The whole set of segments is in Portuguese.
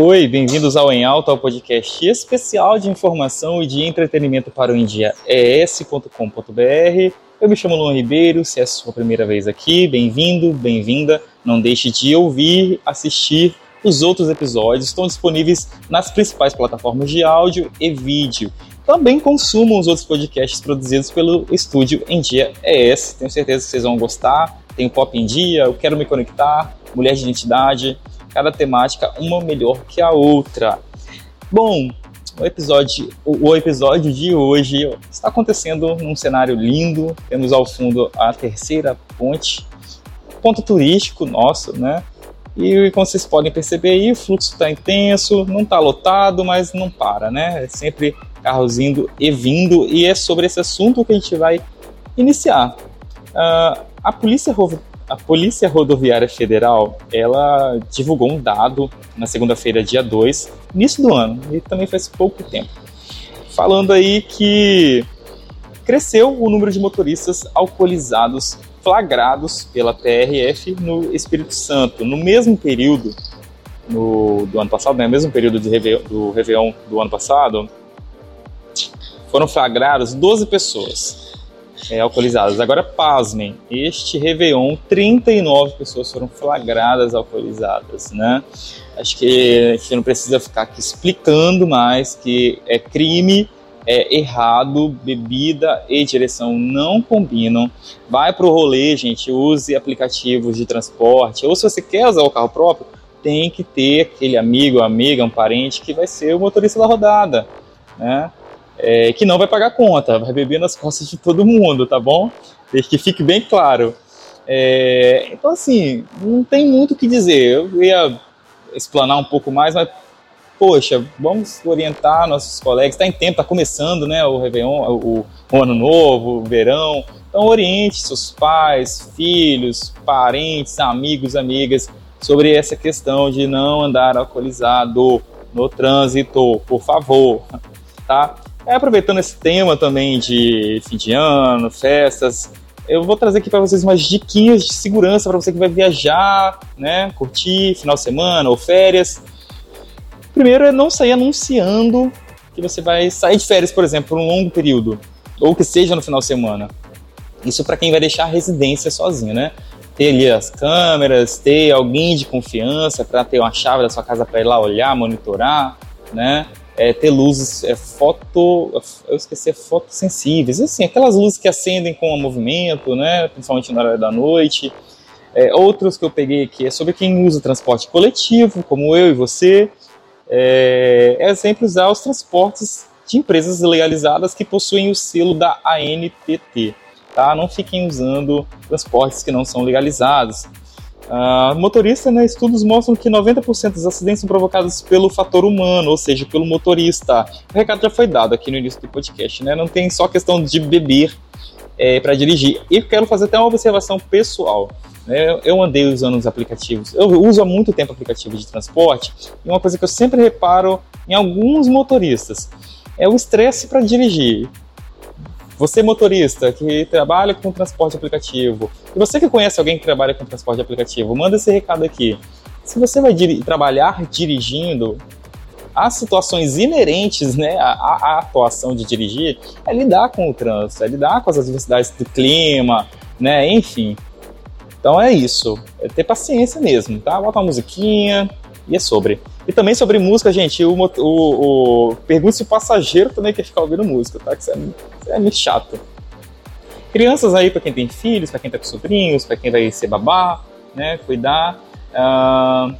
Oi, bem-vindos ao Em Alta, ao podcast especial de informação e de entretenimento para o India. Eu me chamo Luan Ribeiro, se é a sua primeira vez aqui, bem-vindo, bem-vinda. Não deixe de ouvir, assistir os outros episódios, estão disponíveis nas principais plataformas de áudio e vídeo. Também consumam os outros podcasts produzidos pelo estúdio Em Dia ES. Tenho certeza que vocês vão gostar. Tem o Pop em Dia, Eu Quero Me Conectar, Mulher de Identidade, cada temática uma melhor que a outra. Bom, o episódio, o, episódio de hoje está acontecendo num cenário lindo. Temos ao fundo a terceira ponte, ponto turístico nosso, né? E como vocês podem perceber aí, o fluxo está intenso, não está lotado, mas não para, né? É sempre carros indo e vindo, e é sobre esse assunto que a gente vai iniciar. Uh, a Polícia a Polícia Rodoviária Federal, ela divulgou um dado na segunda-feira, dia 2, início do ano, e também faz pouco tempo, falando aí que cresceu o número de motoristas alcoolizados flagrados pela PRF no Espírito Santo. No mesmo período no, do ano passado, né, no mesmo período do Réveillon do ano passado, foram flagrados 12 pessoas é, alcoolizadas. Agora, pasmem, este Réveillon, 39 pessoas foram flagradas alcoolizadas, né? Acho que a gente não precisa ficar aqui explicando mais que é crime, é errado, bebida e direção não combinam. Vai pro rolê, gente, use aplicativos de transporte, ou se você quer usar o carro próprio, tem que ter aquele amigo, amiga, um parente que vai ser o motorista da rodada, né? É, que não vai pagar conta, vai beber nas costas de todo mundo, tá bom? Desde que fique bem claro. É, então, assim, não tem muito o que dizer. Eu ia explanar um pouco mais, mas, poxa, vamos orientar nossos colegas. Está em tempo, está começando né, o Réveillon, o, o Ano Novo, o verão. Então, oriente seus pais, filhos, parentes, amigos, amigas sobre essa questão de não andar alcoolizado no trânsito, por favor, tá? É, aproveitando esse tema também de fim de ano, festas, eu vou trazer aqui para vocês umas diquinhas de segurança para você que vai viajar, né, curtir final de semana ou férias. Primeiro é não sair anunciando que você vai sair de férias, por exemplo, por um longo período, ou que seja no final de semana. Isso para quem vai deixar a residência sozinho, né? Ter ali as câmeras, ter alguém de confiança para ter uma chave da sua casa para ir lá olhar, monitorar, né? É, ter luzes é, foto, eu esqueci, é fotossensíveis, assim, aquelas luzes que acendem com o movimento, né, principalmente na hora da noite. É, outros que eu peguei aqui é sobre quem usa transporte coletivo, como eu e você. É, é sempre usar os transportes de empresas legalizadas que possuem o selo da ANTT. Tá? Não fiquem usando transportes que não são legalizados. Uh, motorista, né, estudos mostram que 90% dos acidentes são provocados pelo fator humano, ou seja, pelo motorista. O recado já foi dado aqui no início do podcast, né? Não tem só questão de beber é, para dirigir. E quero fazer até uma observação pessoal. Né? Eu andei usando os aplicativos, eu uso há muito tempo aplicativos de transporte, e uma coisa que eu sempre reparo em alguns motoristas é o estresse para dirigir. Você motorista que trabalha com transporte aplicativo, e você que conhece alguém que trabalha com transporte aplicativo, manda esse recado aqui. Se você vai trabalhar dirigindo, as situações inerentes né, à, à, atuação de dirigir é lidar com o trânsito, é lidar com as adversidades do clima, né, enfim. Então é isso, é ter paciência mesmo, tá? Bota uma musiquinha e é sobre. E também sobre música, gente, o, o, o pergunte se o passageiro também quer ficar ouvindo música, tá? Que isso é, isso é muito chato. Crianças aí, para quem tem filhos, para quem tá com sobrinhos, para quem vai ser babá, né? Cuidar. Uh,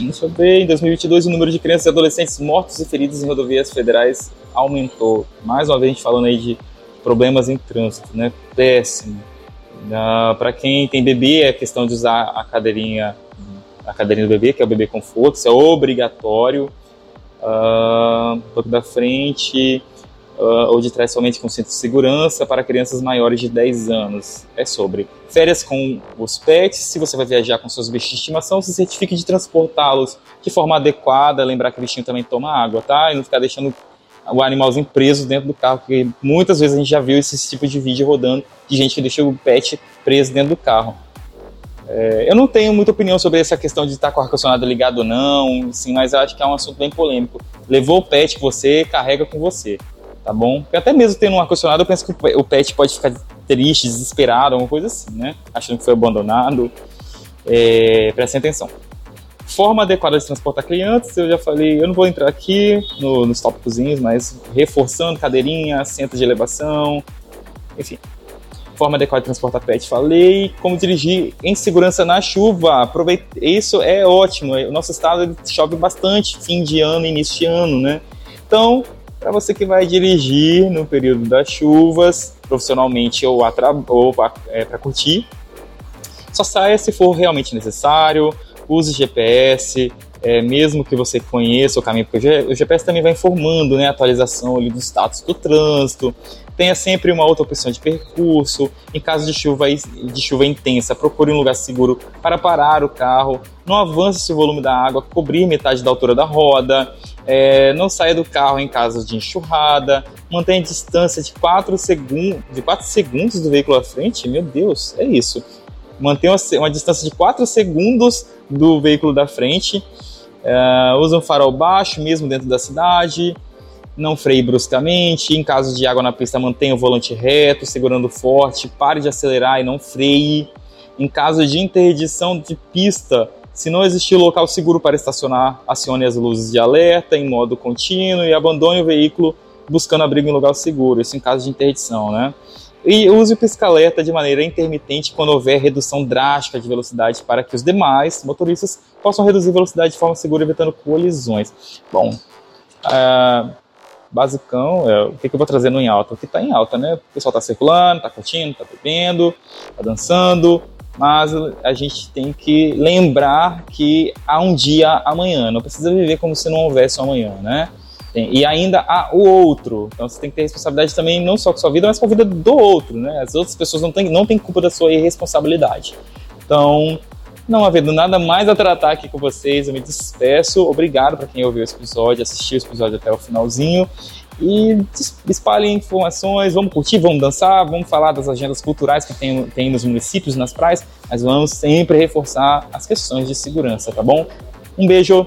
deixa eu ver, em 2022 o número de crianças e adolescentes mortos e feridos em rodovias federais aumentou. Mais uma vez a gente falando aí de problemas em trânsito, né? Péssimo. Uh, para quem tem bebê, é questão de usar a cadeirinha a cadeirinha do bebê, que é o bebê conforto, isso é obrigatório. Uh, banco da frente uh, ou de trás somente com cinto de segurança para crianças maiores de 10 anos. É sobre férias com os pets, se você vai viajar com seus bichos de estimação, se certifique de transportá-los de forma adequada, lembrar que o bichinho também toma água, tá? E não ficar deixando o animalzinho preso dentro do carro, porque muitas vezes a gente já viu esse tipo de vídeo rodando de gente que deixa o pet preso dentro do carro. É, eu não tenho muita opinião sobre essa questão de estar com o ar-condicionado ligado ou não, sim, mas eu acho que é um assunto bem polêmico. Levou o pet que você carrega com você, tá bom? Porque até mesmo tendo um ar-condicionado, eu penso que o pet pode ficar triste, desesperado, alguma coisa assim, né? Achando que foi abandonado. É, prestem atenção. Forma adequada de transportar clientes, eu já falei, eu não vou entrar aqui no, nos tópicos, mas reforçando cadeirinha, assento de elevação, enfim. Forma adequada de transportar pet, falei. Como dirigir em segurança na chuva, aproveita, isso é ótimo. O nosso estado chove bastante, fim de ano, início de ano, né? Então, para você que vai dirigir no período das chuvas, profissionalmente ou, ou é, para curtir, só saia se for realmente necessário, use GPS, é, mesmo que você conheça o caminho, porque o GPS também vai informando né, a atualização ali do status do trânsito. Tenha sempre uma outra opção de percurso. Em caso de chuva, de chuva intensa, procure um lugar seguro para parar o carro. Não avance se o volume da água cobrir metade da altura da roda. É, não saia do carro em caso de enxurrada. Mantenha distância de 4, segundos, de 4 segundos do veículo à frente. Meu Deus, é isso mantenha uma, uma, distância de 4 segundos do veículo da frente. Uh, um farol baixo, mesmo dentro da cidade. Não freie bruscamente. Em caso de água na pista, mantenha o volante reto, segurando forte. Pare de acelerar e não freie. Em caso de interdição de pista, se não existir local seguro para estacionar, acione as luzes de alerta em modo contínuo e abandone o veículo buscando abrigo em lugar seguro. Isso em caso de interdição, né? E use o pisca-alerta de maneira intermitente quando houver redução drástica de velocidade para que os demais motoristas possam reduzir velocidade de forma segura, evitando colisões. Bom, uh, basicão, é, o que, que eu vou trazer no em alta? O que está em alta, né? O pessoal está circulando, está curtindo, está bebendo, está dançando, mas a gente tem que lembrar que há um dia amanhã, não precisa viver como se não houvesse um amanhã, né? E ainda há o outro. Então você tem que ter responsabilidade também não só com a sua vida, mas com a vida do outro, né? As outras pessoas não têm, não têm culpa da sua irresponsabilidade. Então, não havendo nada mais a tratar aqui com vocês, eu me despeço. Obrigado para quem ouviu esse episódio, assistiu esse episódio até o finalzinho. E espalhem informações, vamos curtir, vamos dançar, vamos falar das agendas culturais que tem, tem nos municípios, nas praias, mas vamos sempre reforçar as questões de segurança, tá bom? Um beijo,